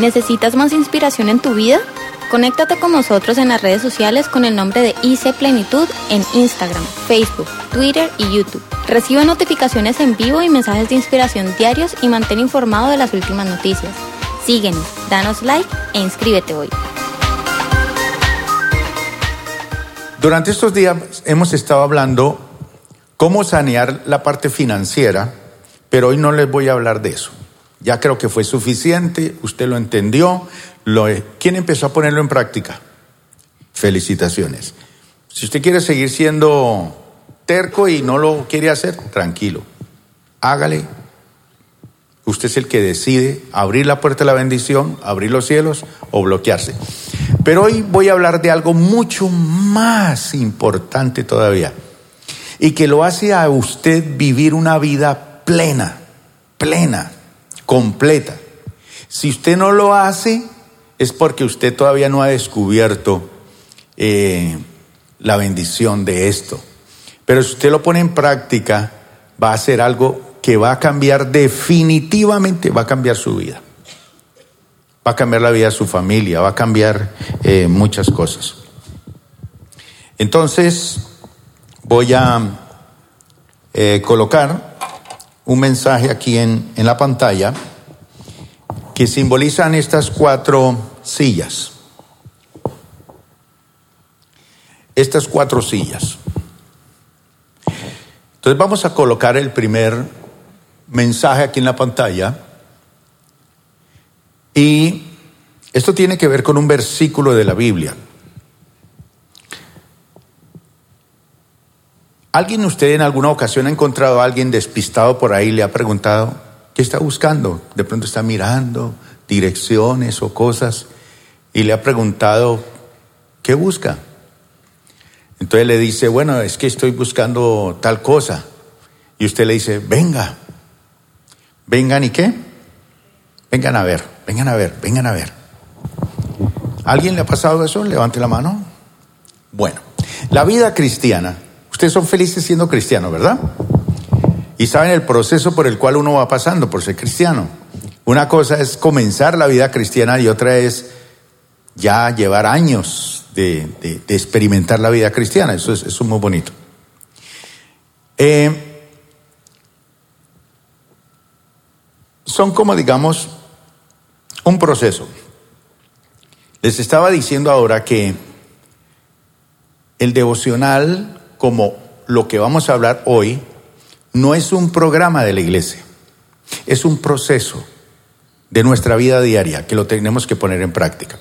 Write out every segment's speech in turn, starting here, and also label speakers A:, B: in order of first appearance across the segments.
A: ¿Necesitas más inspiración en tu vida? Conéctate con nosotros en las redes sociales con el nombre de IC Plenitud en Instagram, Facebook, Twitter y YouTube. Recibe notificaciones en vivo y mensajes de inspiración diarios y mantén informado de las últimas noticias. Síguenos, danos like e inscríbete hoy.
B: Durante estos días hemos estado hablando cómo sanear la parte financiera, pero hoy no les voy a hablar de eso. Ya creo que fue suficiente, usted lo entendió, lo, ¿quién empezó a ponerlo en práctica? Felicitaciones. Si usted quiere seguir siendo terco y no lo quiere hacer, tranquilo, hágale. Usted es el que decide abrir la puerta de la bendición, abrir los cielos o bloquearse. Pero hoy voy a hablar de algo mucho más importante todavía y que lo hace a usted vivir una vida plena, plena, completa. Si usted no lo hace, es porque usted todavía no ha descubierto eh, la bendición de esto. Pero si usted lo pone en práctica, va a ser algo que va a cambiar definitivamente, va a cambiar su vida. Va a cambiar la vida de su familia, va a cambiar eh, muchas cosas. Entonces, voy a eh, colocar un mensaje aquí en, en la pantalla que simbolizan estas cuatro sillas. Estas cuatro sillas. Entonces vamos a colocar el primer mensaje aquí en la pantalla. Y esto tiene que ver con un versículo de la Biblia. ¿Alguien usted en alguna ocasión ha encontrado a alguien despistado por ahí y le ha preguntado, ¿qué está buscando? De pronto está mirando direcciones o cosas y le ha preguntado, ¿qué busca? Entonces le dice, bueno, es que estoy buscando tal cosa. Y usted le dice, venga, vengan y qué? Vengan a ver, vengan a ver, vengan a ver. ¿Alguien le ha pasado eso? Levante la mano. Bueno, la vida cristiana Ustedes son felices siendo cristianos, ¿verdad? Y saben el proceso por el cual uno va pasando por ser cristiano. Una cosa es comenzar la vida cristiana y otra es ya llevar años de, experimentar la vida cristiana. Eso es, muy bonito. Eh, son como, digamos, un proceso. Les estaba diciendo ahora que el devocional como lo que vamos a hablar hoy, no es un programa de la iglesia, es un proceso de nuestra vida diaria que lo tenemos que poner en práctica.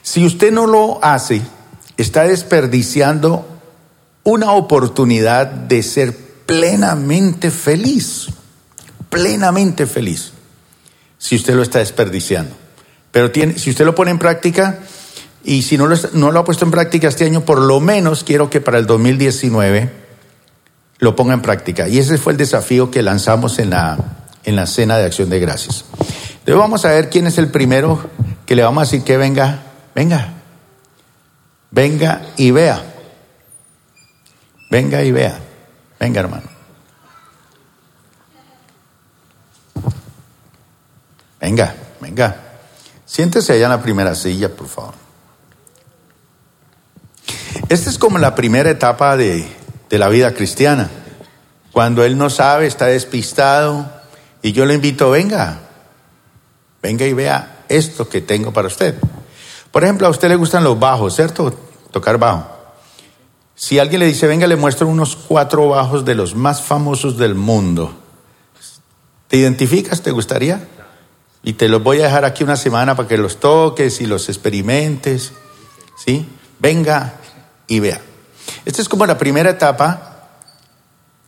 B: Si usted no lo hace, está desperdiciando una oportunidad de ser plenamente feliz, plenamente feliz, si usted lo está desperdiciando. Pero tiene, si usted lo pone en práctica, y si no lo, ha puesto en práctica este año, por lo menos quiero que para el 2019 lo ponga en práctica. Y ese fue el desafío que lanzamos en la, en la cena de acción de gracias. Entonces vamos a ver quién es el primero que le vamos a decir que venga, venga, venga y vea. Venga y vea. Venga, hermano. Venga, venga. Siéntese allá en la primera silla, por favor. Esta es como la primera etapa de, la vida cristiana. Cuando él no sabe, está despistado, y yo le invito, venga, venga y vea esto que tengo para usted. Por ejemplo, a usted le gustan los bajos, ¿cierto? Tocar bajo. Si alguien le dice, venga, le muestro unos cuatro bajos de los más famosos del mundo. ¿Te identificas? ¿Te gustaría? Y te los voy a dejar aquí una semana para que los toques y los experimentes. ¿Sí? Venga y vea. Esta es como la primera etapa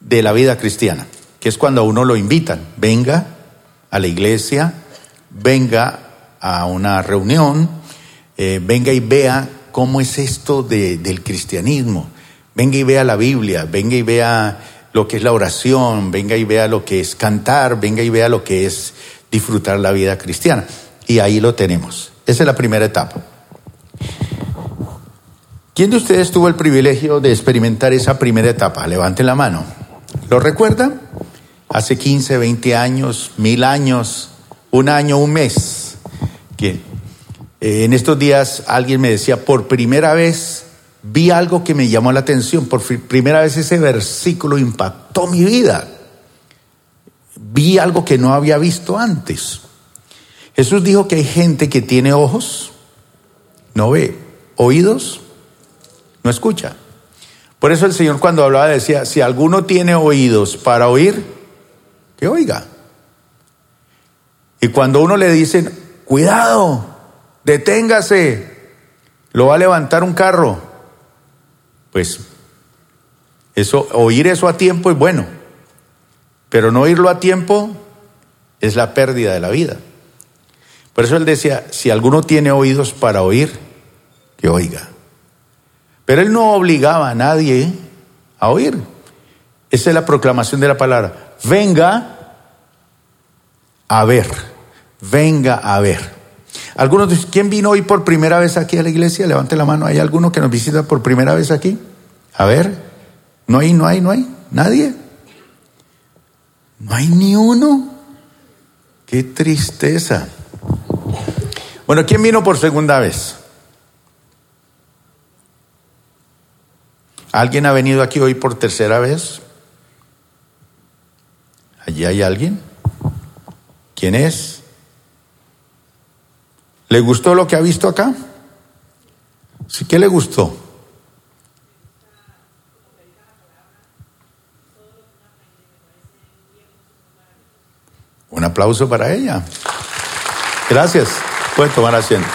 B: de la vida cristiana, que es cuando a uno lo invitan, venga a la iglesia, venga a una reunión, eh, venga y vea cómo es esto del cristianismo, venga y vea la Biblia, venga y vea lo que es la oración, venga y vea lo que es cantar, venga y vea lo que es disfrutar la vida cristiana. Y ahí lo tenemos. Esa es la primera etapa. ¿Quién de ustedes tuvo el privilegio de experimentar esa primera etapa? Levanten la mano. ¿Lo recuerdan? Hace 15, 20 años, mil años, un año, un mes. que eh, en estos días alguien me decía, por primera vez vi algo que me llamó la atención, por primera vez ese versículo impactó mi vida. Vi algo que no había visto antes. Jesús dijo que hay gente que tiene ojos, no ve, oídos, no escucha. Por eso el Señor cuando hablaba decía, si alguno tiene oídos para oír, que oiga. Y cuando uno le dicen, cuidado, deténgase, lo va a levantar un carro, pues eso, oír eso a tiempo es bueno, pero no oírlo a tiempo es la pérdida de la vida. Por eso él decía, si alguno tiene oídos para oír, que oiga. Pero él no obligaba a nadie a oír. Esa es la proclamación de la palabra. Venga a ver venga a ver. Algunos dicen, ¿quién vino hoy por primera vez aquí a la iglesia? Levante la mano. ¿Hay alguno que nos visita por primera vez aquí? A ver, no hay, no hay, no hay, nadie. No hay ni uno. Qué tristeza. Bueno, ¿quién vino por segunda vez? ¿Alguien ha venido aquí hoy por tercera vez? ¿Allí hay alguien? ¿Quién es? ¿Le gustó lo que ha visto acá? ¿Sí qué le gustó? Un aplauso para ella. Gracias. Puede tomar asiento.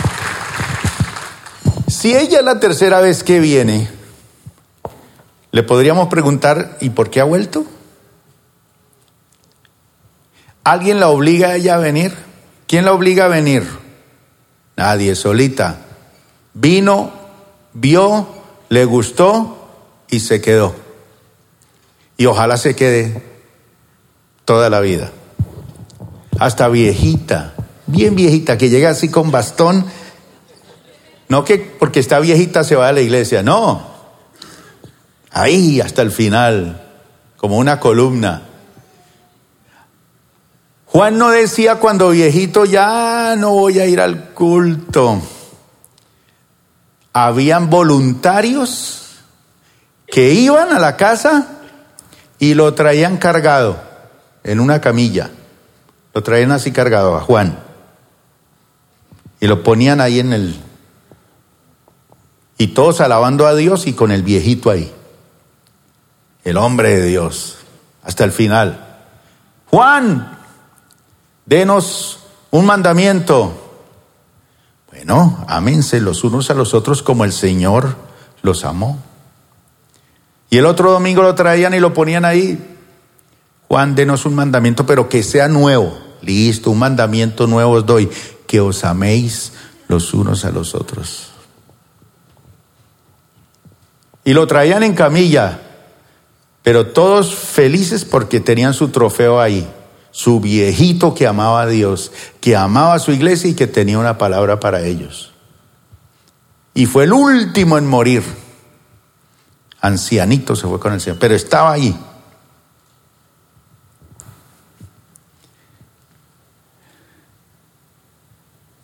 B: Si ella es la tercera vez que viene, le podríamos preguntar, ¿y por qué ha vuelto? ¿Alguien la obliga a ella a venir? ¿Quién la obliga a venir? Nadie, solita. Vino, vio, le gustó y se quedó. Y ojalá se quede toda la vida. Hasta viejita, bien viejita, que llega así con bastón. No que porque está viejita se va a la iglesia, no. Ahí hasta el final, como una columna. Juan no decía cuando viejito ya no voy a ir al culto. Habían voluntarios que iban a la casa y lo traían cargado en una camilla. Lo traían así cargado a Juan. Y lo ponían ahí en el... Y todos alabando a Dios y con el viejito ahí. El hombre de Dios. Hasta el final. Juan, denos un mandamiento. Bueno, ámense los unos a los otros como el Señor los amó. Y el otro domingo lo traían y lo ponían ahí. Juan, denos un mandamiento, pero que sea nuevo. Listo, un mandamiento nuevo os doy, que os améis los unos a los otros. Y lo traían en camilla, pero todos felices porque tenían su trofeo ahí su viejito que amaba a Dios, que amaba a su iglesia y que tenía una palabra para ellos. Y fue el último en morir. Ancianito se fue con el Señor, pero estaba ahí.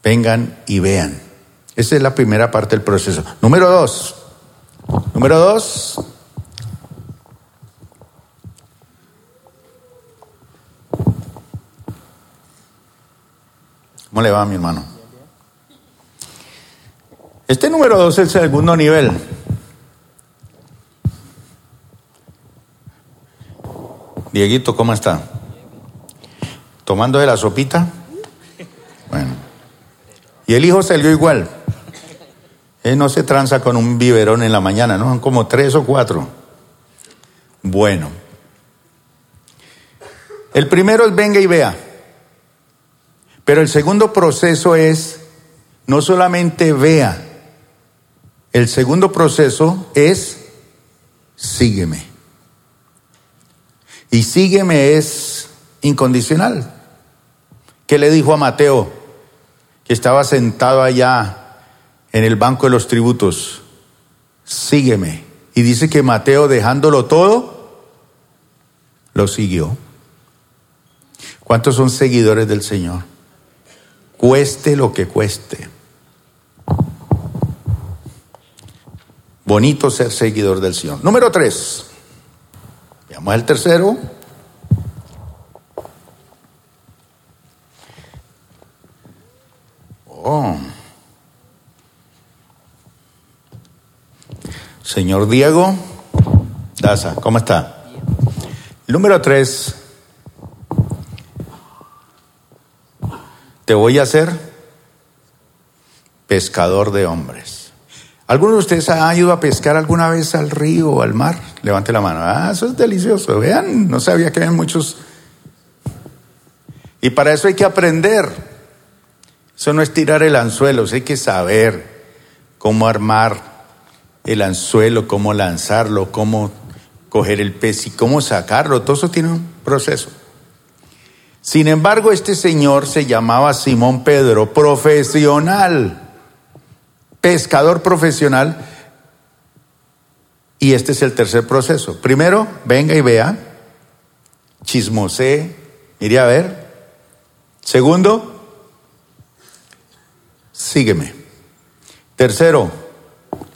B: Vengan y vean. Esa es la primera parte del proceso. Número dos. Número dos, ¿Cómo le va, mi hermano? Este número dos es el segundo nivel. Dieguito, ¿cómo está? ¿Tomando de la sopita? Bueno. Y el hijo salió igual. Él no se tranza con un biberón en la mañana, ¿no? Son como tres o cuatro. Bueno. El primero es venga y vea. Pero el segundo proceso es, no solamente vea, el segundo proceso es, sígueme. Y sígueme es incondicional. ¿Qué le dijo a Mateo, que estaba sentado allá en el banco de los tributos? Sígueme. Y dice que Mateo, dejándolo todo, lo siguió. ¿Cuántos son seguidores del Señor? Cueste lo que cueste. Bonito ser seguidor del Señor. Número tres. Veamos el tercero. Oh. Señor Diego Daza, ¿cómo está? Número tres. Te voy a hacer pescador de hombres. ¿Alguno de ustedes ha ido a pescar alguna vez al río o al mar? Levante la mano. Ah, eso es delicioso. Vean, no sabía que hay muchos. Y para eso hay que aprender. Eso no es tirar el anzuelo, hay que saber cómo armar el anzuelo, cómo lanzarlo, cómo coger el pez y cómo sacarlo. Todo eso tiene un proceso. Sin embargo, este señor se llamaba Simón Pedro, profesional, pescador profesional. Y este es el tercer proceso. Primero, venga y vea, chismosé, mire a ver. Segundo, sígueme. Tercero,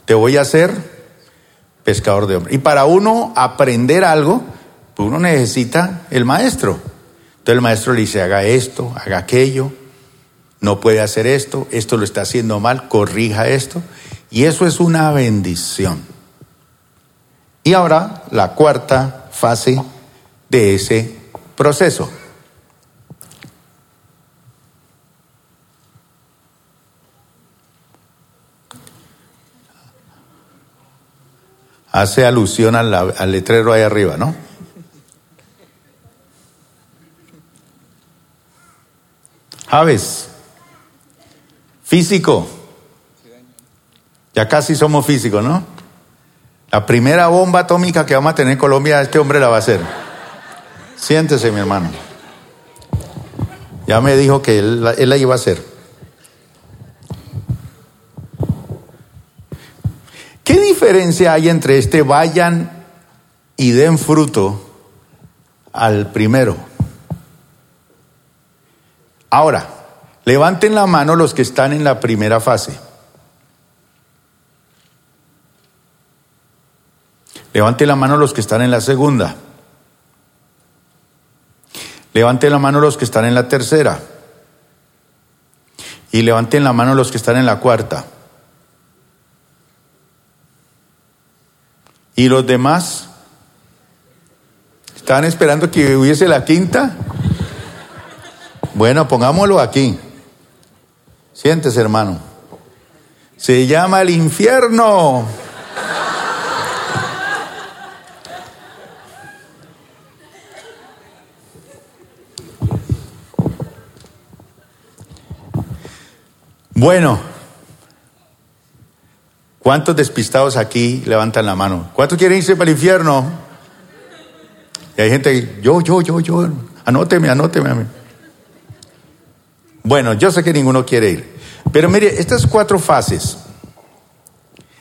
B: te voy a hacer pescador de hombres. Y para uno aprender algo, pues uno necesita el maestro. Entonces el maestro le dice, haga esto, haga aquello, no puede hacer esto, esto lo está haciendo mal, corrija esto. Y eso es una bendición. Y ahora la cuarta fase de ese proceso. hace alusión al, letrero ahí arriba, ¿no? Aves, físico. Ya casi somos físicos, ¿no? La primera bomba atómica que vamos a tener en Colombia, este hombre la va a hacer. Siéntese, mi hermano. Ya me dijo que él, él la iba a hacer. ¿Qué diferencia hay entre este vayan y den fruto al primero? Ahora, levanten la mano los que están en la primera fase. Levanten la mano los que están en la segunda. Levanten la mano los que están en la tercera. Y levanten la mano los que están en la cuarta. ¿Y los demás? ¿Estaban esperando que hubiese la quinta? Bueno, pongámoslo aquí. Siéntese, hermano. Se llama el infierno. Bueno, ¿Cuántos despistados aquí levantan la mano? ¿Cuántos quieren irse para el infierno? Y hay gente, yo, yo, yo, yo, anóteme, anóteme. Bueno, yo sé que ninguno quiere ir. Pero mire, estas cuatro fases,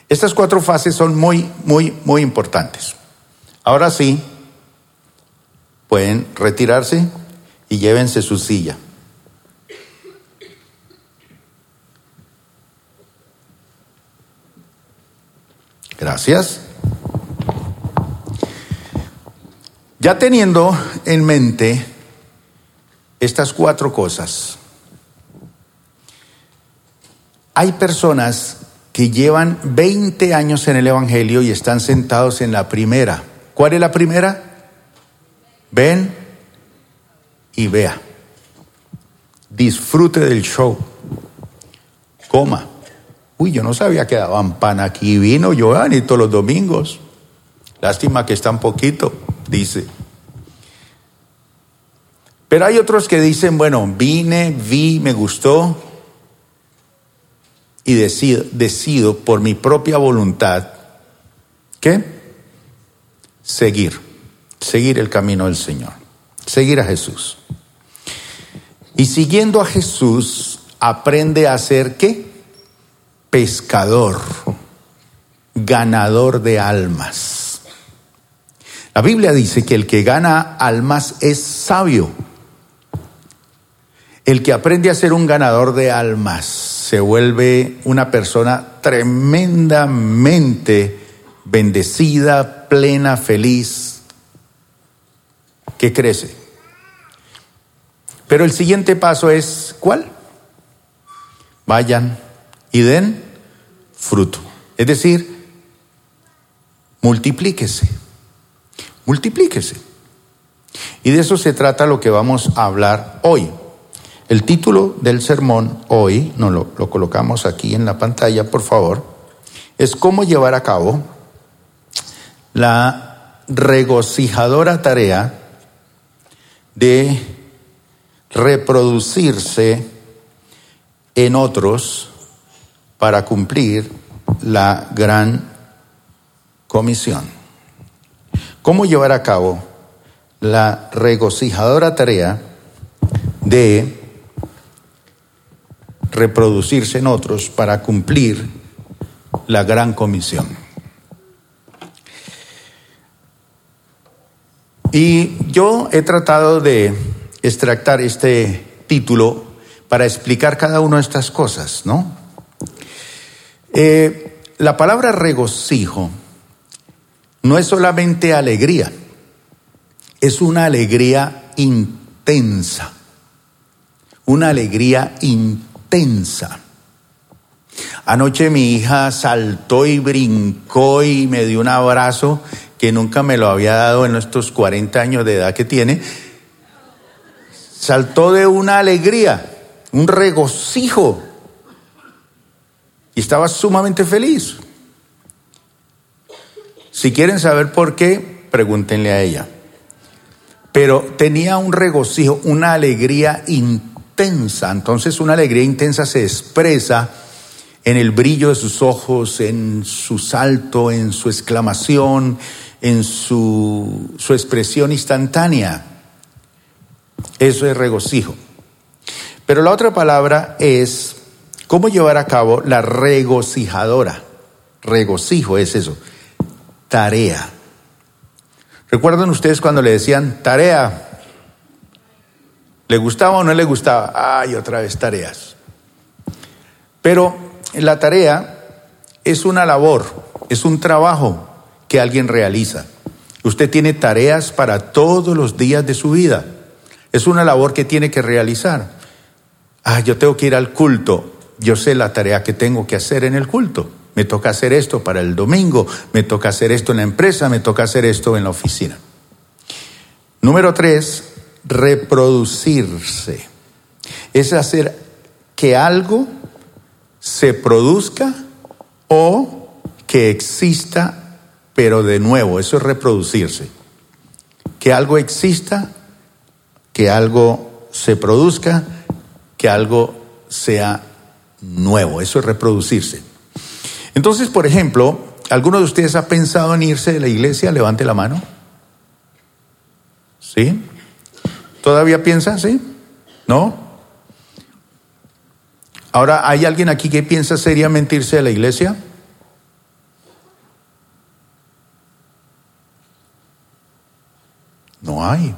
B: estas cuatro fases son muy, muy, muy importantes. Ahora sí, pueden retirarse y llévense su silla. Gracias. Ya teniendo en mente estas cuatro cosas, hay personas que llevan 20 años en el Evangelio y están sentados en la primera. ¿Cuál es la primera? Ven y vea. Disfrute del show. Coma. Uy, yo no sabía que daban pan aquí vino, y todos los domingos. Lástima que está un poquito, dice. Pero hay otros que dicen, bueno, vine, vi, me gustó y decido, decido por mi propia voluntad, ¿qué? Seguir, seguir el camino del Señor, seguir a Jesús. Y siguiendo a Jesús, aprende a hacer qué? pescador, ganador de almas. La Biblia dice que el que gana almas es sabio. El que aprende a ser un ganador de almas se vuelve una persona tremendamente bendecida, plena, feliz, que crece. Pero el siguiente paso es, ¿cuál? Vayan y den fruto. Es decir, multiplíquese, multiplíquese. Y de eso se trata lo que vamos a hablar hoy. El título del sermón hoy, nos lo, lo colocamos aquí en la pantalla, por favor, es cómo llevar a cabo la regocijadora tarea de reproducirse en otros para cumplir la gran comisión. ¿Cómo llevar a cabo la regocijadora tarea de reproducirse en otros para cumplir la gran comisión? Y yo he tratado de extractar este título para explicar cada una de estas cosas, ¿no? Eh, la palabra regocijo no es solamente alegría, es una alegría intensa, una alegría intensa. Anoche mi hija saltó y brincó y me dio un abrazo que nunca me lo había dado en estos 40 años de edad que tiene. Saltó de una alegría, un regocijo y estaba sumamente feliz. Si quieren saber por qué, pregúntenle a ella. Pero tenía un regocijo, una alegría intensa. Entonces una alegría intensa se expresa en el brillo de sus ojos, en su salto, en su exclamación, en su, su expresión instantánea. Eso es regocijo. Pero la otra palabra es cómo llevar a cabo la regocijadora. Regocijo es eso tarea. ¿Recuerdan ustedes cuando le decían tarea? ¿Le gustaba o no le gustaba? Ay, otra vez tareas. Pero la tarea es una labor, es un trabajo que alguien realiza. Usted tiene tareas para todos los días de su vida. Es una labor que tiene que realizar. Ah, yo tengo que ir al culto. Yo sé la tarea que tengo que hacer en el culto. Me toca hacer esto para el domingo, me toca hacer esto en la empresa, me toca hacer esto en la oficina. Número tres, reproducirse. Es hacer que algo se produzca o que exista, pero de nuevo, eso es reproducirse. Que algo exista, que algo se produzca, que algo sea nuevo, eso es reproducirse. Entonces, por ejemplo, ¿alguno de ustedes ha pensado en irse de la iglesia? Levante la mano. ¿Sí? ¿Todavía piensa? ¿Sí? ¿No? Ahora, ¿hay alguien aquí que piensa seriamente irse de la iglesia? No hay.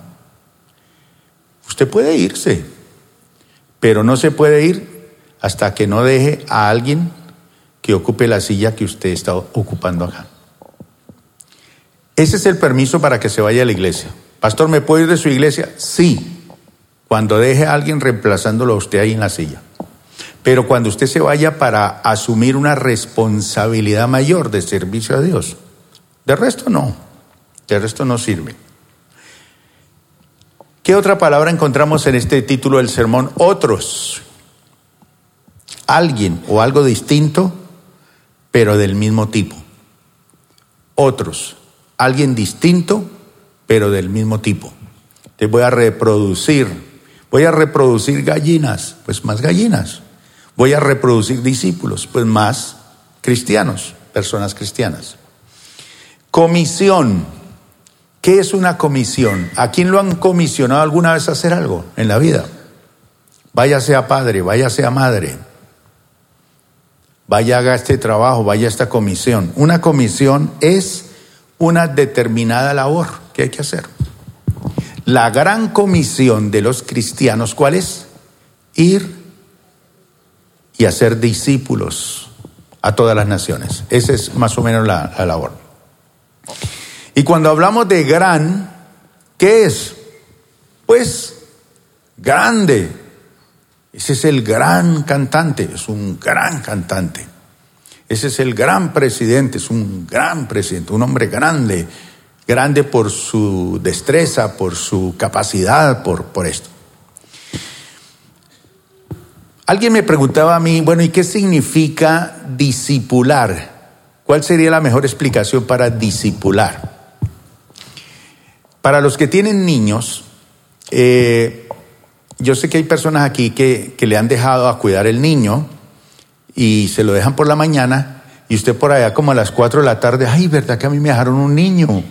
B: Usted puede irse, pero no se puede ir hasta que no deje a alguien que ocupe la silla que usted está ocupando acá. Ese es el permiso para que se vaya a la iglesia. Pastor, ¿me puedo ir de su iglesia? Sí, cuando deje a alguien reemplazándolo a usted ahí en la silla. Pero cuando usted se vaya para asumir una responsabilidad mayor de servicio a Dios. De resto no, de resto no sirve. ¿Qué otra palabra encontramos en este título del sermón? Otros. Alguien o algo distinto pero del mismo tipo. Otros, alguien distinto, pero del mismo tipo. Te voy a reproducir. Voy a reproducir gallinas, pues más gallinas. Voy a reproducir discípulos, pues más cristianos, personas cristianas. Comisión. ¿Qué es una comisión? ¿A quién lo han comisionado alguna vez a hacer algo en la vida? Vaya sea padre, vaya sea madre vaya haga este trabajo, vaya esta comisión. Una comisión es una determinada labor que hay que hacer. La gran comisión de los cristianos, ¿cuál es? ir y hacer discípulos a todas las naciones. Esa es más o menos la labor. Y cuando hablamos de gran, ¿qué es? Pues grande. Ese es el gran cantante, es un gran cantante. Ese es el gran presidente, es un gran presidente, un hombre grande, grande por su destreza, por su capacidad, por, por esto. Alguien me preguntaba a mí, bueno, ¿y qué significa disipular? ¿Cuál sería la mejor explicación para disipular? Para los que tienen niños, eh, yo sé que hay personas aquí que, que le han dejado a cuidar el niño y se lo dejan por la mañana y usted por allá como a las 4 de la tarde, ay, ¿verdad que a mí me dejaron un niño?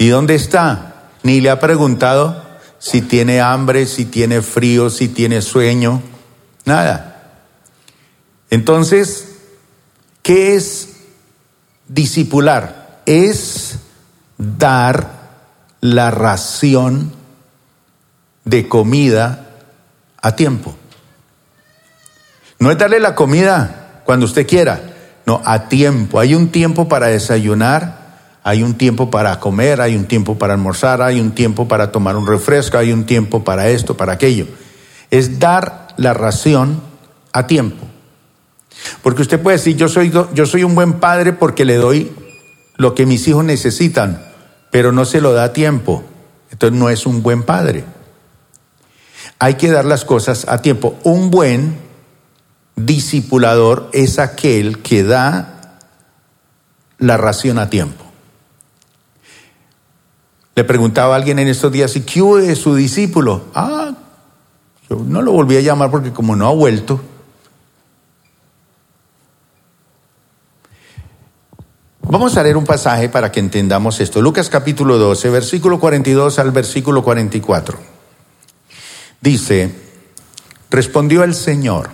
B: ¿Y dónde está? Ni le ha preguntado si tiene hambre, si tiene frío, si tiene sueño, nada. Entonces, ¿qué es discipular? Es dar la ración de comida a tiempo. No es darle la comida cuando usted quiera, no, a tiempo. Hay un tiempo para desayunar, hay un tiempo para comer, hay un tiempo para almorzar, hay un tiempo para tomar un refresco, hay un tiempo para esto, para aquello. Es dar la ración a tiempo. Porque usted puede decir, yo soy, yo soy un buen padre porque le doy lo que mis hijos necesitan, pero no se lo da a tiempo. Entonces no es un buen padre. Hay que dar las cosas a tiempo. Un buen discipulador es aquel que da la ración a tiempo. Le preguntaba a alguien en estos días, ¿y qué es su discípulo? Ah, yo no lo volví a llamar porque como no ha vuelto. Vamos a leer un pasaje para que entendamos esto. Lucas capítulo 12, versículo 42 al versículo 44. Dice, respondió el Señor,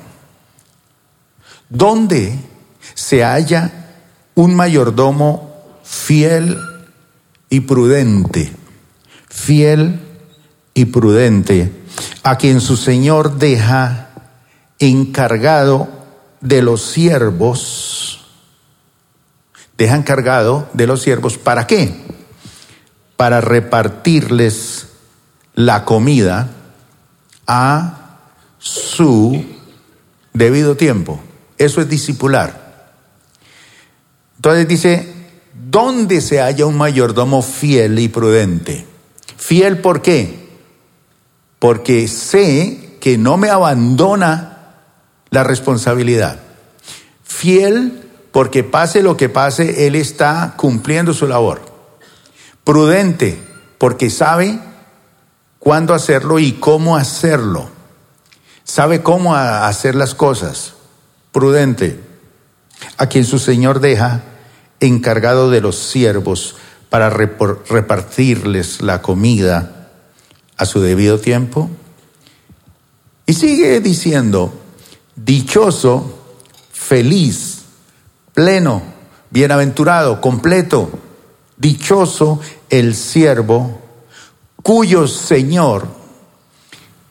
B: ¿dónde se halla un mayordomo fiel y prudente, fiel y prudente, a quien su Señor deja encargado de los siervos, deja encargado de los siervos, ¿para qué? Para repartirles la comida a su debido tiempo. Eso es discipular. Entonces dice, ¿Dónde se halla un mayordomo fiel y prudente? Fiel ¿por qué? Porque sé que no me abandona la responsabilidad. Fiel porque pase lo que pase, Él está cumpliendo su labor. Prudente porque sabe cuándo hacerlo y cómo hacerlo. Sabe cómo hacer las cosas. Prudente. A quien su Señor deja encargado de los siervos para repartirles la comida a su debido tiempo? Y sigue diciendo, dichoso, feliz, pleno, bienaventurado, completo, dichoso el siervo cuyo Señor,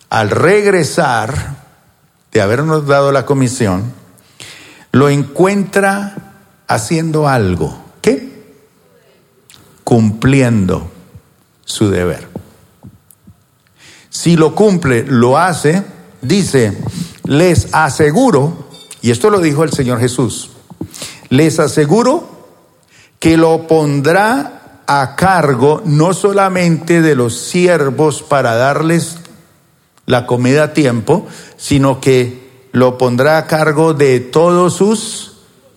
B: al regresar de habernos dado la comisión, lo encuentra haciendo algo. ¿Qué? Cumpliendo su deber. Si lo cumple, lo hace, dice, les aseguro, y esto lo dijo el Señor Jesús, les aseguro que lo pondrá a cargo no solamente de los siervos para darles la comida a tiempo, sino que lo pondrá a cargo de todos sus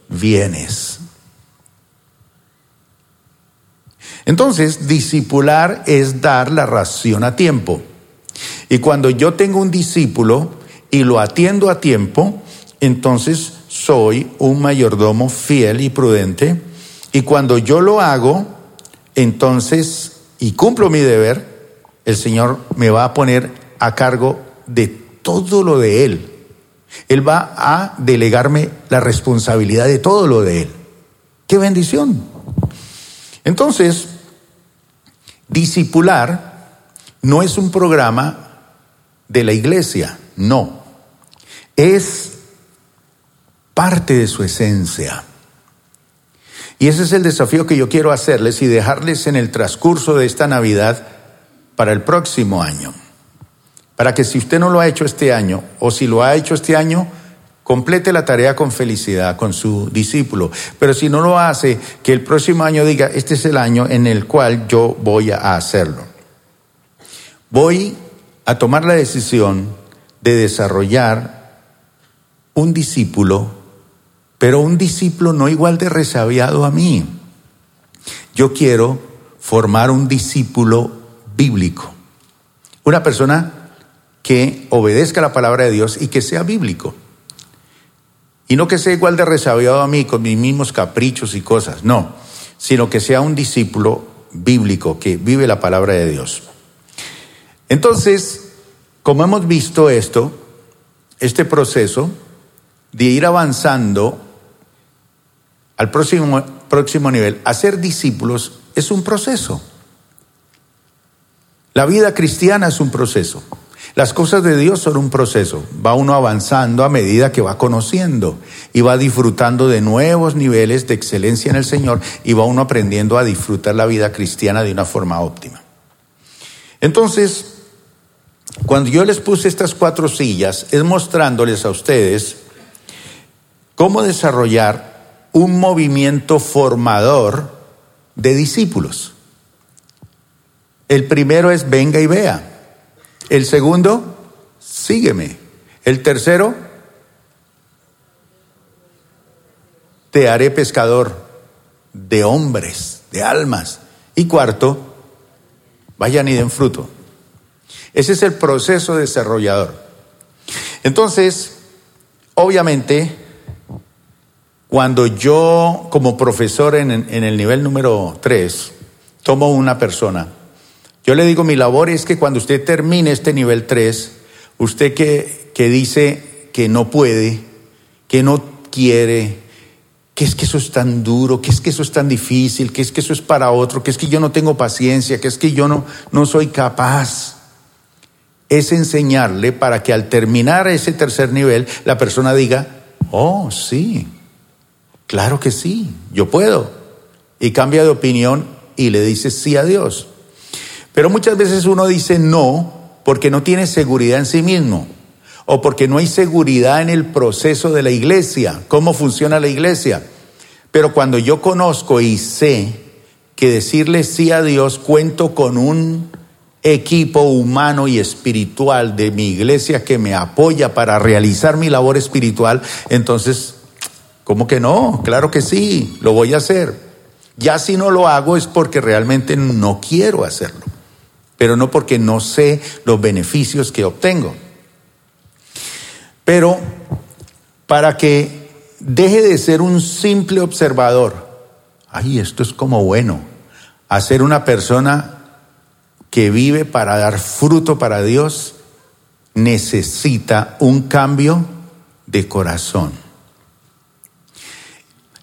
B: vienes. Entonces, discipular es dar la ración a tiempo. Y cuando yo tengo un discípulo y lo atiendo a tiempo, entonces soy un mayordomo fiel y prudente. Y cuando yo lo hago, entonces, y cumplo mi deber, el Señor me va a poner a cargo de todo lo de Él. Él va a delegarme la responsabilidad de todo lo de Él. ¡Qué bendición! Entonces, discipular no es un programa de la iglesia, no. Es parte de su esencia. Y ese es el desafío que yo quiero hacerles y dejarles en el transcurso de esta Navidad para el próximo año. Para que si usted no lo ha hecho este año o si lo ha hecho este año, complete la tarea con felicidad con su discípulo. Pero si no lo hace, que el próximo año diga, este es el año en el cual yo voy a hacerlo. Voy a tomar la decisión de desarrollar un discípulo, pero un discípulo no igual de resabiado a mí. Yo quiero formar un discípulo bíblico. Una persona que obedezca la palabra de Dios y que sea bíblico. Y no que sea igual de resabiado a mí con mis mismos caprichos y cosas, no, sino que sea un discípulo bíblico que vive la palabra de Dios. Entonces, como hemos visto esto, este proceso de ir avanzando al próximo, próximo nivel, hacer discípulos es un proceso. La vida cristiana es un proceso. Las cosas de Dios son un proceso. Va uno avanzando a medida que va conociendo y va disfrutando de nuevos niveles de excelencia en el Señor y va uno aprendiendo a disfrutar la vida cristiana de una forma óptima. Entonces, cuando yo les puse estas cuatro sillas, es mostrándoles a ustedes cómo desarrollar un movimiento formador de discípulos. El primero es venga y vea. El segundo, sígueme. El tercero, te haré pescador de hombres, de almas. Y cuarto, vayan y den fruto. Ese es el proceso desarrollador. Entonces, obviamente, cuando yo como profesor en, el nivel número 3 tomo una persona, yo le digo, mi labor es que cuando usted termine este nivel 3, usted que, que dice que no puede, que no quiere, que es que eso es tan duro, que es que eso es tan difícil, que es que eso es para otro, que es que yo no tengo paciencia, que es que yo no, no soy capaz. Es enseñarle para que al terminar ese tercer nivel la persona diga, oh, sí, claro que sí, yo puedo. Y cambia de opinión y le dice sí a Dios. Pero muchas veces uno dice no porque no tiene seguridad en sí mismo o porque no hay seguridad en el proceso de la iglesia, cómo funciona la iglesia. Pero cuando yo conozco y sé que decirle sí a Dios cuento con un equipo humano y espiritual de mi iglesia que me apoya para realizar mi labor espiritual, entonces, ¿cómo que no? Claro que sí, lo voy a hacer. Ya si no lo hago es porque realmente no quiero hacerlo pero no porque no sé los beneficios que obtengo. Pero para que deje de ser un simple observador, ay, esto es como bueno, a ser una persona que vive para dar fruto para Dios, necesita un cambio de corazón.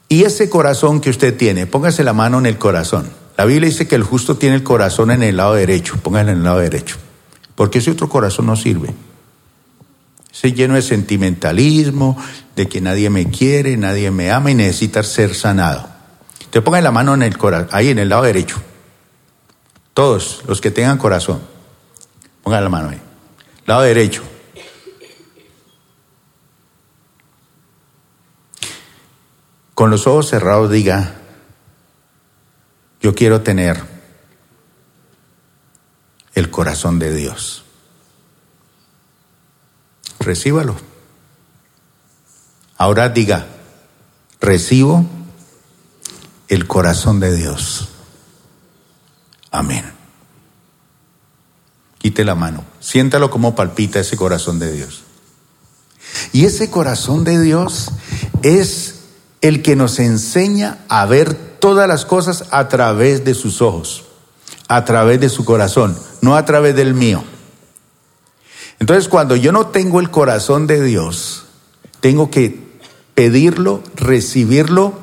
B: Y ese corazón que usted tiene, póngase la mano en el corazón. La Biblia dice que el justo tiene el corazón en el lado derecho, pónganlo en el lado derecho, porque ese otro corazón no sirve. Se lleno de sentimentalismo, de que nadie me quiere, nadie me ama y necesita ser sanado. Te pongan la mano en el corazón, ahí en el lado derecho. Todos los que tengan corazón, pongan la mano ahí. Lado derecho. Con los ojos cerrados diga, yo quiero tener el corazón de Dios. Recíbalo. Ahora diga, recibo el corazón de Dios. Amén. Quite la mano. Siéntalo como palpita ese corazón de Dios. Y ese corazón de Dios es el que nos enseña a ver todas las cosas a través de sus ojos, a través de su corazón, no a través del mío. Entonces, cuando yo no tengo el corazón de Dios, tengo que pedirlo, recibirlo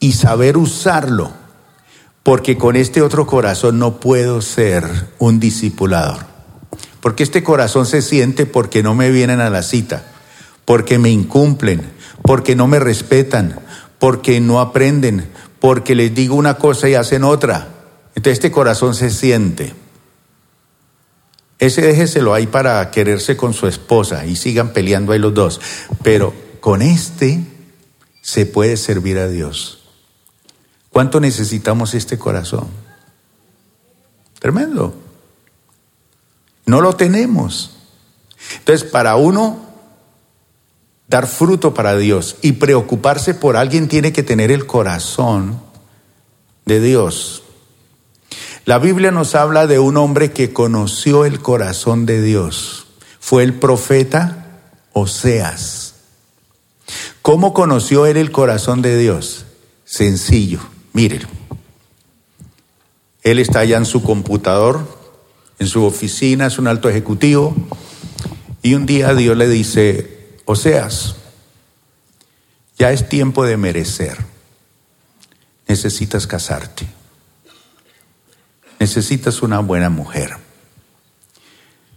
B: y saber usarlo, porque con este otro corazón no puedo ser un discipulador. Porque este corazón se siente porque no me vienen a la cita, porque me incumplen, porque no me respetan, porque no aprenden, porque les digo una cosa y hacen otra. Entonces este corazón se siente. Ese déjeselo ahí para quererse con su esposa y sigan peleando ahí los dos. Pero con este se puede servir a Dios. ¿Cuánto necesitamos este corazón? Tremendo. No lo tenemos. Entonces, para uno dar fruto para Dios y preocuparse por alguien, tiene que tener el corazón de Dios. La Biblia nos habla de un hombre que conoció el corazón de Dios. Fue el profeta Oseas. ¿Cómo conoció él el corazón de Dios? Sencillo, mírenlo. Él está allá en su computador, en su oficina, es un alto ejecutivo, y un día Dios le dice, Oseas, ya es tiempo de merecer, necesitas casarte necesitas una buena mujer.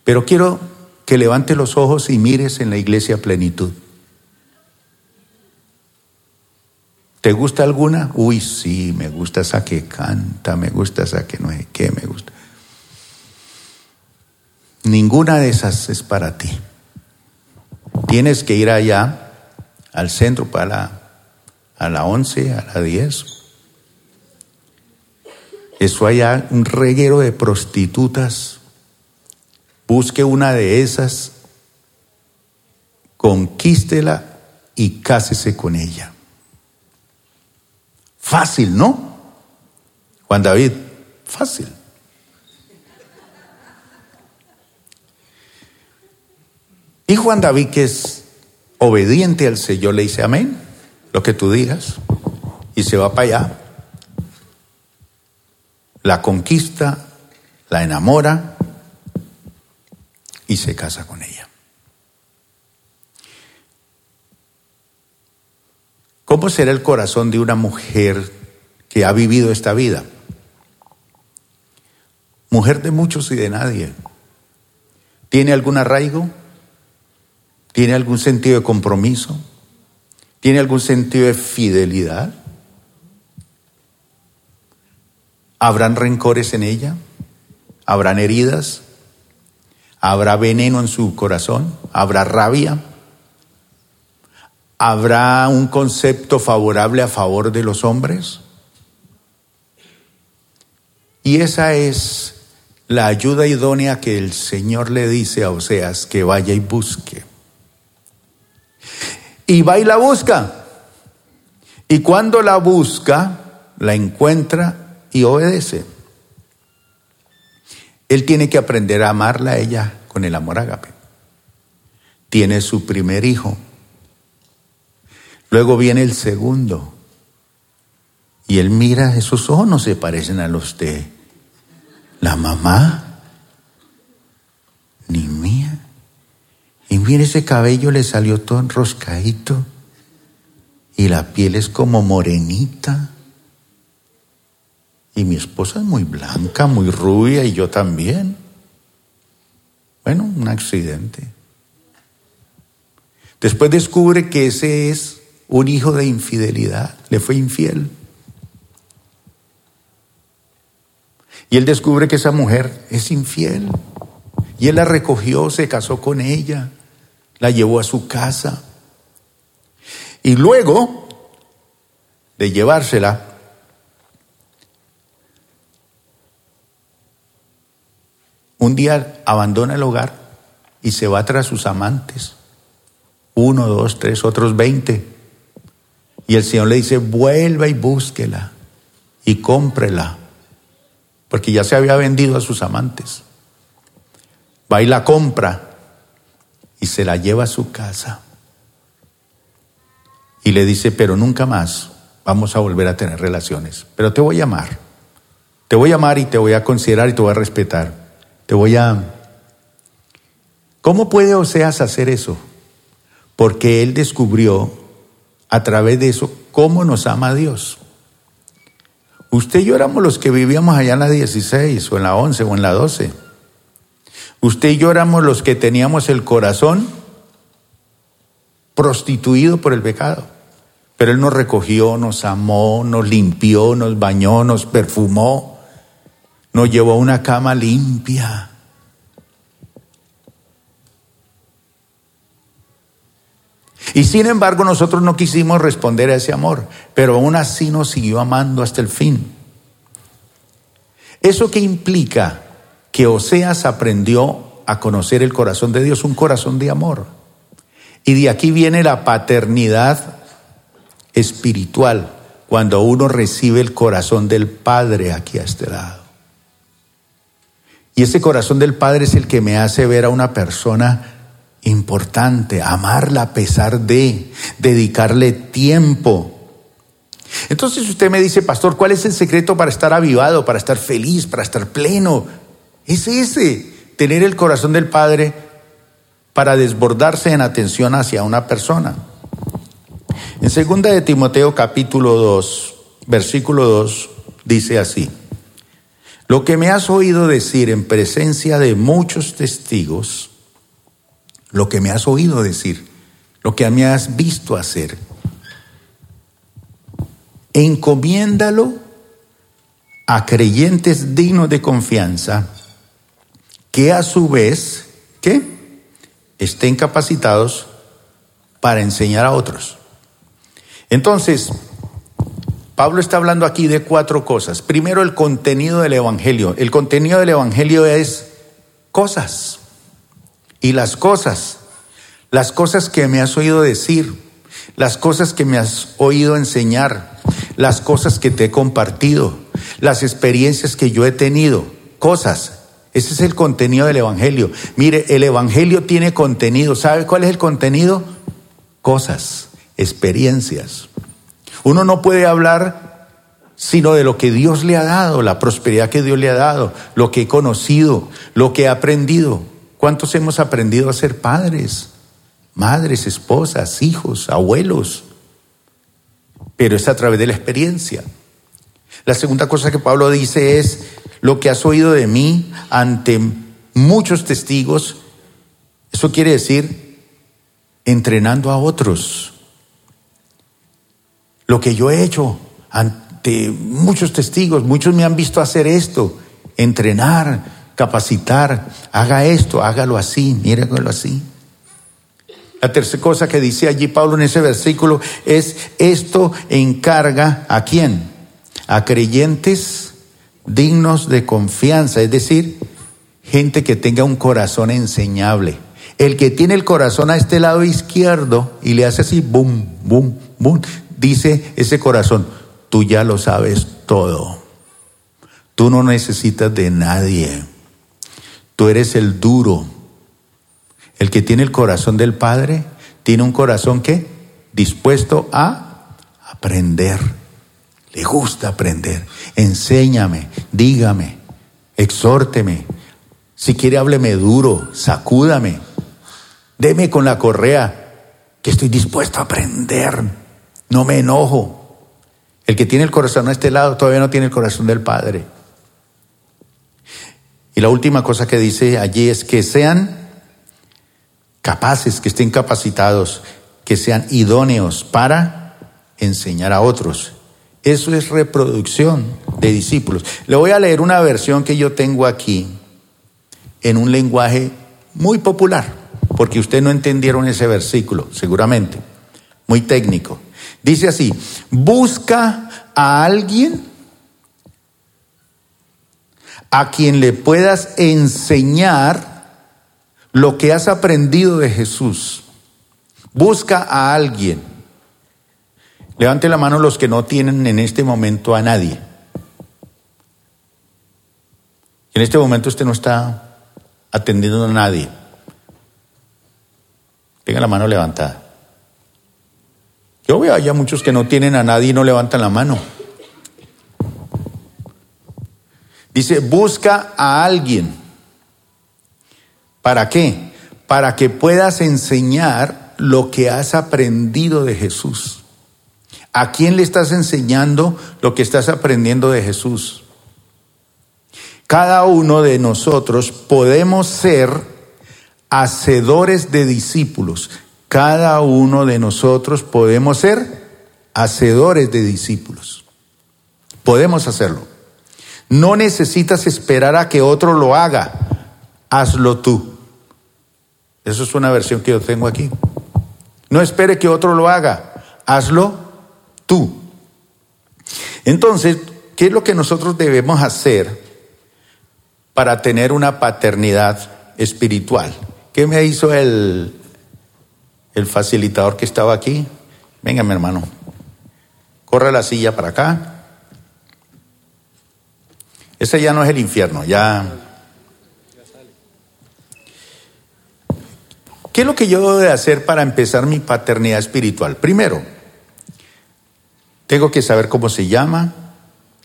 B: Pero quiero que levante los ojos y mires en la iglesia plenitud. ¿Te gusta alguna? Uy, sí, me gusta esa que canta, me gusta esa que no es qué, me gusta. Ninguna de esas es para ti. Tienes que ir allá al centro para la, a la 11, a la 10, eso allá, un reguero de prostitutas. Busque una de esas, conquístela y cásese con ella. Fácil, ¿no? Juan David, fácil. Y Juan David, que es obediente al Señor, le dice, amén, lo que tú digas, y se va para allá la conquista, la enamora y se casa con ella. ¿Cómo será el corazón de una mujer que ha vivido esta vida? Mujer de muchos y de nadie. ¿Tiene algún arraigo? ¿Tiene algún sentido de compromiso? ¿Tiene algún sentido de fidelidad? ¿Habrán rencores en ella? ¿Habrán heridas? ¿Habrá veneno en su corazón? ¿Habrá rabia? ¿Habrá un concepto favorable a favor de los hombres? Y esa es la ayuda idónea que el Señor le dice a Oseas que vaya y busque. Y va y la busca. Y cuando la busca, la encuentra y obedece. Él tiene que aprender a amarla a ella con el amor ágape. Tiene su primer hijo. Luego viene el segundo. Y él mira, esos ojos no se parecen a los de la mamá, ni mía. Y mire ese cabello le salió todo enroscadito. Y la piel es como morenita. Y mi esposa es muy blanca, muy rubia y yo también. Bueno, un accidente. Después descubre que ese es un hijo de infidelidad, le fue infiel. Y él descubre que esa mujer es infiel. Y él la recogió, se casó con ella, la llevó a su casa. Y luego de llevársela, Un día abandona el hogar y se va tras sus amantes. Uno, dos, tres, otros veinte. Y el Señor le dice, vuelva y búsquela y cómprela, porque ya se había vendido a sus amantes. Va y la compra y se la lleva a su casa. Y le dice, pero nunca más vamos a volver a tener relaciones, pero te voy a amar. Te voy a amar y te voy a considerar y te voy a respetar. Te voy a... ¿Cómo puede Oseas hacer eso? Porque él descubrió a través de eso cómo nos ama Dios. Usted y yo éramos los que vivíamos allá en la 16 o en la 11 o en la 12. Usted y yo éramos los que teníamos el corazón prostituido por el pecado. Pero Él nos recogió, nos amó, nos limpió, nos bañó, nos perfumó, nos llevó a una cama limpia. Y sin embargo nosotros no quisimos responder a ese amor, pero aún así nos siguió amando hasta el fin. ¿Eso qué implica? Que Oseas aprendió a conocer el corazón de Dios, un corazón de amor. Y de aquí viene la paternidad espiritual, cuando uno recibe el corazón del Padre aquí a este lado. Y ese corazón del Padre es el que me hace ver a una persona importante, amarla a pesar de, dedicarle tiempo. Entonces usted me dice, pastor, ¿cuál es el secreto para estar avivado, para estar feliz, para estar pleno? Es ese, tener el corazón del Padre para desbordarse en atención hacia una persona. En segunda de Timoteo capítulo 2, versículo 2 dice así: Lo que me has oído decir en presencia de muchos testigos, lo que me has oído decir, lo que me has visto hacer, encomiéndalo a creyentes dignos de confianza, que a su vez, ¿qué? estén capacitados para enseñar a otros. Entonces, Pablo está hablando aquí de cuatro cosas. Primero, el contenido del Evangelio. El contenido del Evangelio es cosas. Y las cosas, las cosas que me has oído decir, las cosas que me has oído enseñar, las cosas que te he compartido, las experiencias que yo he tenido, cosas. Ese es el contenido del Evangelio. Mire, el Evangelio tiene contenido. ¿Sabe cuál es el contenido? Cosas, experiencias. Uno no puede hablar sino de lo que Dios le ha dado, la prosperidad que Dios le ha dado, lo que he conocido, lo que he aprendido. ¿Cuántos hemos aprendido a ser padres, madres, esposas, hijos, abuelos? Pero es a través de la experiencia. La segunda cosa que Pablo dice es, lo que has oído de mí ante muchos testigos, eso quiere decir entrenando a otros. Lo que yo he hecho ante muchos testigos, muchos me han visto hacer esto, entrenar, capacitar, haga esto, hágalo así, mírenlo así. La tercera cosa que dice allí Pablo en ese versículo es, esto encarga a quién? A creyentes dignos de confianza, es decir, gente que tenga un corazón enseñable. El que tiene el corazón a este lado izquierdo y le hace así, boom, boom, boom, dice ese corazón, tú ya lo sabes todo. Tú no necesitas de nadie. Tú eres el duro. El que tiene el corazón del Padre tiene un corazón que dispuesto a aprender le gusta aprender. Enséñame, dígame, exhórteme. Si quiere, hábleme duro, sacúdame. Deme con la correa, que estoy dispuesto a aprender. No me enojo. El que tiene el corazón a este lado todavía no tiene el corazón del Padre. Y la última cosa que dice allí es que sean capaces, que estén capacitados, que sean idóneos para enseñar a otros. Eso es reproducción de discípulos. Le voy a leer una versión que yo tengo aquí en un lenguaje muy popular, porque ustedes no entendieron ese versículo, seguramente, muy técnico. Dice así, busca a alguien a quien le puedas enseñar lo que has aprendido de Jesús. Busca a alguien Levante la mano los que no tienen en este momento a nadie. En este momento usted no está atendiendo a nadie. Tenga la mano levantada. Yo veo allá muchos que no tienen a nadie y no levantan la mano. Dice, busca a alguien. ¿Para qué? Para que puedas enseñar lo que has aprendido de Jesús. ¿A quién le estás enseñando lo que estás aprendiendo de Jesús? cada uno de nosotros podemos ser hacedores de discípulos. Cada uno de nosotros podemos ser hacedores de discípulos. Podemos hacerlo. No necesitas esperar a que otro lo haga. Hazlo tú. Eso es una versión que yo tengo aquí. No espere que otro lo haga. Hazlo tú. Entonces, ¿qué es lo que nosotros debemos hacer para tener una paternidad espiritual? ¿Qué me hizo el, el facilitador que estaba aquí? Venga, mi hermano. Corre la silla para acá. Ese ya no es el infierno, ya. ¿Qué es lo que yo debo de hacer para empezar mi paternidad espiritual? Primero, tengo que saber cómo se llama,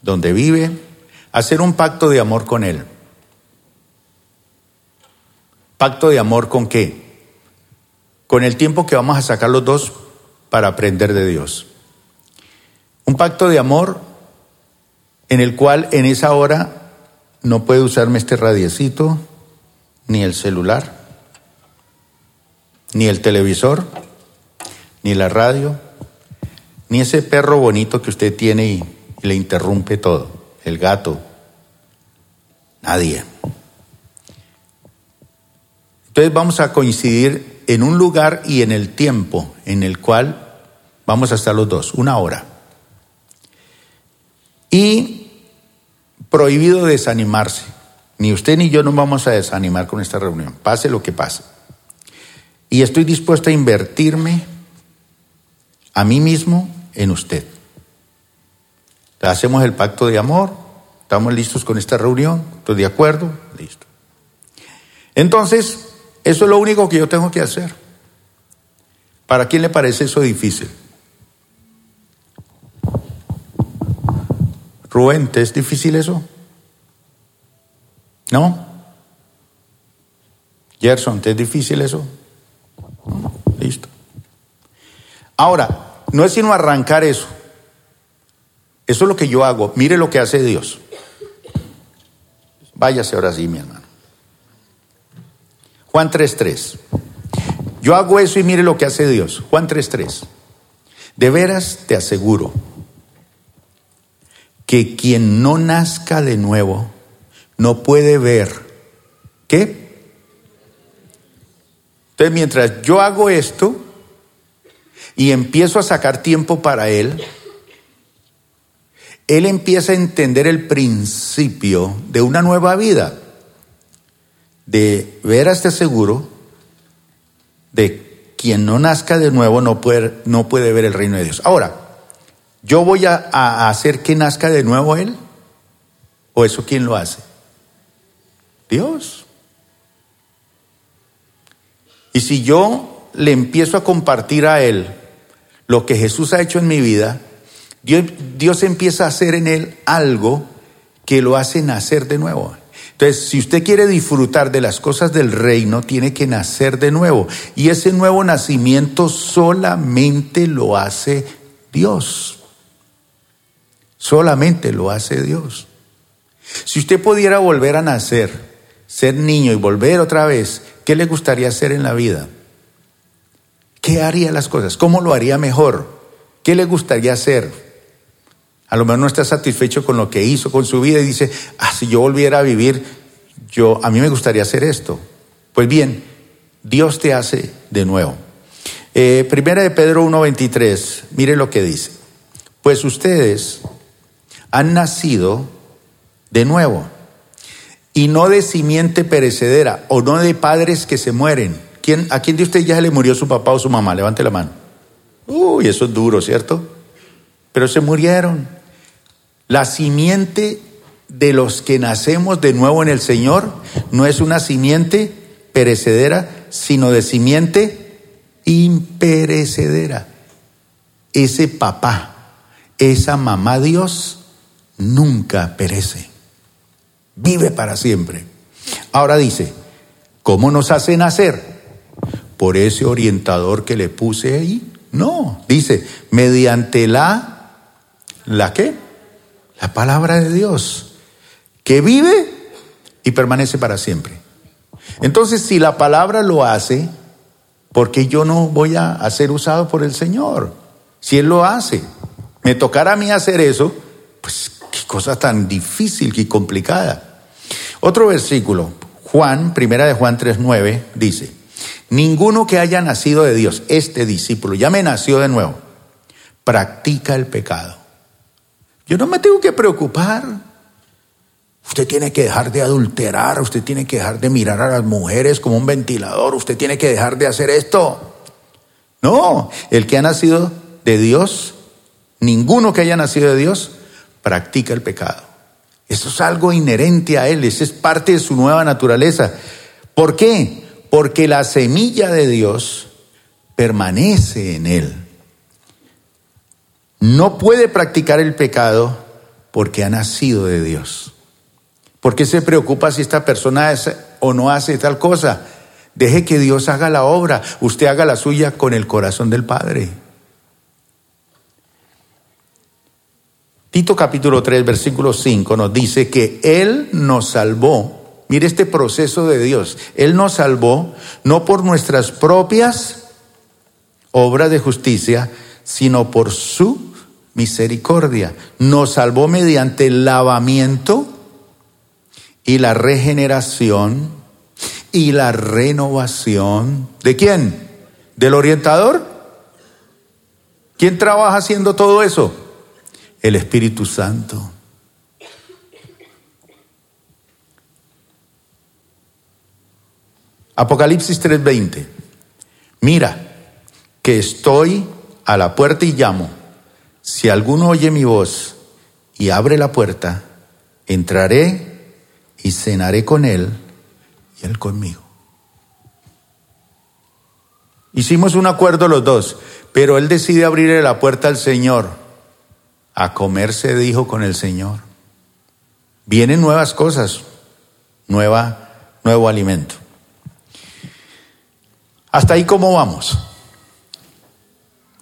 B: dónde vive, hacer un pacto de amor con él. ¿Pacto de amor con qué? Con el tiempo que vamos a sacar los dos para aprender de Dios. Un pacto de amor en el cual en esa hora no puede usarme este radiecito, ni el celular, ni el televisor, ni la radio, ni ese perro bonito que usted tiene y, le interrumpe todo, el gato, nadie. Entonces vamos a coincidir en un lugar y en el tiempo en el cual vamos a estar los dos, una hora. Y prohibido desanimarse. Ni usted ni yo nos vamos a desanimar con esta reunión, pase lo que pase. Y estoy dispuesto a invertirme a mí mismo en usted. Hacemos el pacto de amor, estamos listos con esta reunión, estoy de acuerdo, listo. Entonces, eso es lo único que yo tengo que hacer. ¿Para quién le parece eso difícil? Rubén, ¿te es difícil eso? ¿No? Gerson, ¿te es difícil eso? Listo. Ahora, no es sino arrancar eso. Eso es lo que yo hago. Mire lo que hace Dios. Váyase ahora sí, mi hermano. Juan 3.3. Yo hago eso y mire lo que hace Dios. Juan 3.3. De veras te aseguro que quien no nazca de nuevo no puede ver. ¿Qué? Entonces, mientras yo hago esto y empiezo a sacar tiempo para él, él empieza a entender el principio de una nueva vida, de ver a este seguro, de quien no nazca de nuevo no puede, no puede ver el reino de Dios. Ahora, ¿Yo voy a, hacer que nazca de nuevo Él? ¿O eso quién lo hace? Dios. Y si yo le empiezo a compartir a Él lo que Jesús ha hecho en mi vida, Dios, empieza a hacer en Él algo que lo hace nacer de nuevo. Entonces, si usted quiere disfrutar de las cosas del reino, tiene que nacer de nuevo. Y ese nuevo nacimiento solamente lo hace Dios. Solamente lo hace Dios. Si usted pudiera volver a nacer, ser niño y volver otra vez, ¿qué le gustaría hacer en la vida? ¿Qué haría las cosas? ¿Cómo lo haría mejor? ¿Qué le gustaría hacer? A lo mejor no está satisfecho con lo que hizo con su vida y dice, ah, si yo volviera a vivir, yo, a mí me gustaría hacer esto. Pues bien, Dios te hace de nuevo. Eh, primera de Pedro 1.23, mire lo que dice. Pues ustedes han nacido de nuevo y no de simiente perecedera o no de padres que se mueren. ¿Quién, ¿A quién de ustedes ya se le murió su papá o su mamá? Levante la mano. Uy, eso es duro, ¿cierto? Pero se murieron. La simiente de los que nacemos de nuevo en el Señor no es una simiente perecedera, sino de simiente imperecedera. Ese papá, esa mamá Dios, nunca perece, vive para siempre. Ahora dice, ¿cómo nos hace nacer? ¿Por ese orientador que le puse ahí? No, dice, mediante la, ¿la qué? La palabra de Dios, que vive y permanece para siempre. Entonces, si la palabra lo hace, ¿por qué yo no voy a, ser usado por el Señor? Si Él lo hace, me tocará a mí hacer eso, pues qué cosa tan difícil y complicada. Otro versículo, Juan, primera de Juan 3.9, dice, ninguno que haya nacido de Dios, este discípulo, ya me nació de nuevo, practica el pecado. Yo no me tengo que preocupar. Usted tiene que dejar de adulterar, usted tiene que dejar de mirar a las mujeres como un ventilador, usted tiene que dejar de hacer esto. No, el que ha nacido de Dios, ninguno que haya nacido de Dios, practica el pecado. Eso es algo inherente a él, eso es parte de su nueva naturaleza. ¿Por qué? Porque la semilla de Dios permanece en él. No puede practicar el pecado porque ha nacido de Dios. ¿Por qué se preocupa si esta persona es o no hace tal cosa? Deje que Dios haga la obra, usted haga la suya con el corazón del Padre. Tito capítulo 3, versículo 5 nos dice que Él nos salvó. Mire este proceso de Dios. Él nos salvó no por nuestras propias obras de justicia, sino por su misericordia. Nos salvó mediante el lavamiento y la regeneración y la renovación. ¿De quién? ¿Del orientador? ¿Quién trabaja haciendo todo eso? el Espíritu Santo. Apocalipsis 3:20. Mira, que estoy a la puerta y llamo. Si alguno oye mi voz y abre la puerta, entraré y cenaré con él y él conmigo. Hicimos un acuerdo los dos, pero él decide abrirle la puerta al Señor a comer se dijo con el Señor. Vienen nuevas cosas, nueva, nuevo alimento. Hasta ahí cómo vamos.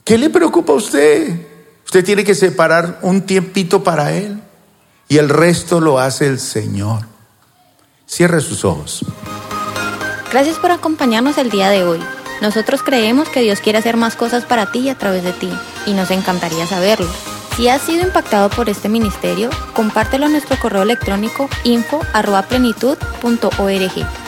B: ¿Qué le preocupa a usted? Usted tiene que separar un tiempito para Él y el resto lo hace el Señor. Cierre sus ojos.
A: Gracias por acompañarnos el día de hoy. Nosotros creemos que Dios quiere hacer más cosas para ti y a través de ti, y nos encantaría saberlo. Si has sido impactado por este ministerio, compártelo en nuestro correo electrónico info.plenitud.org.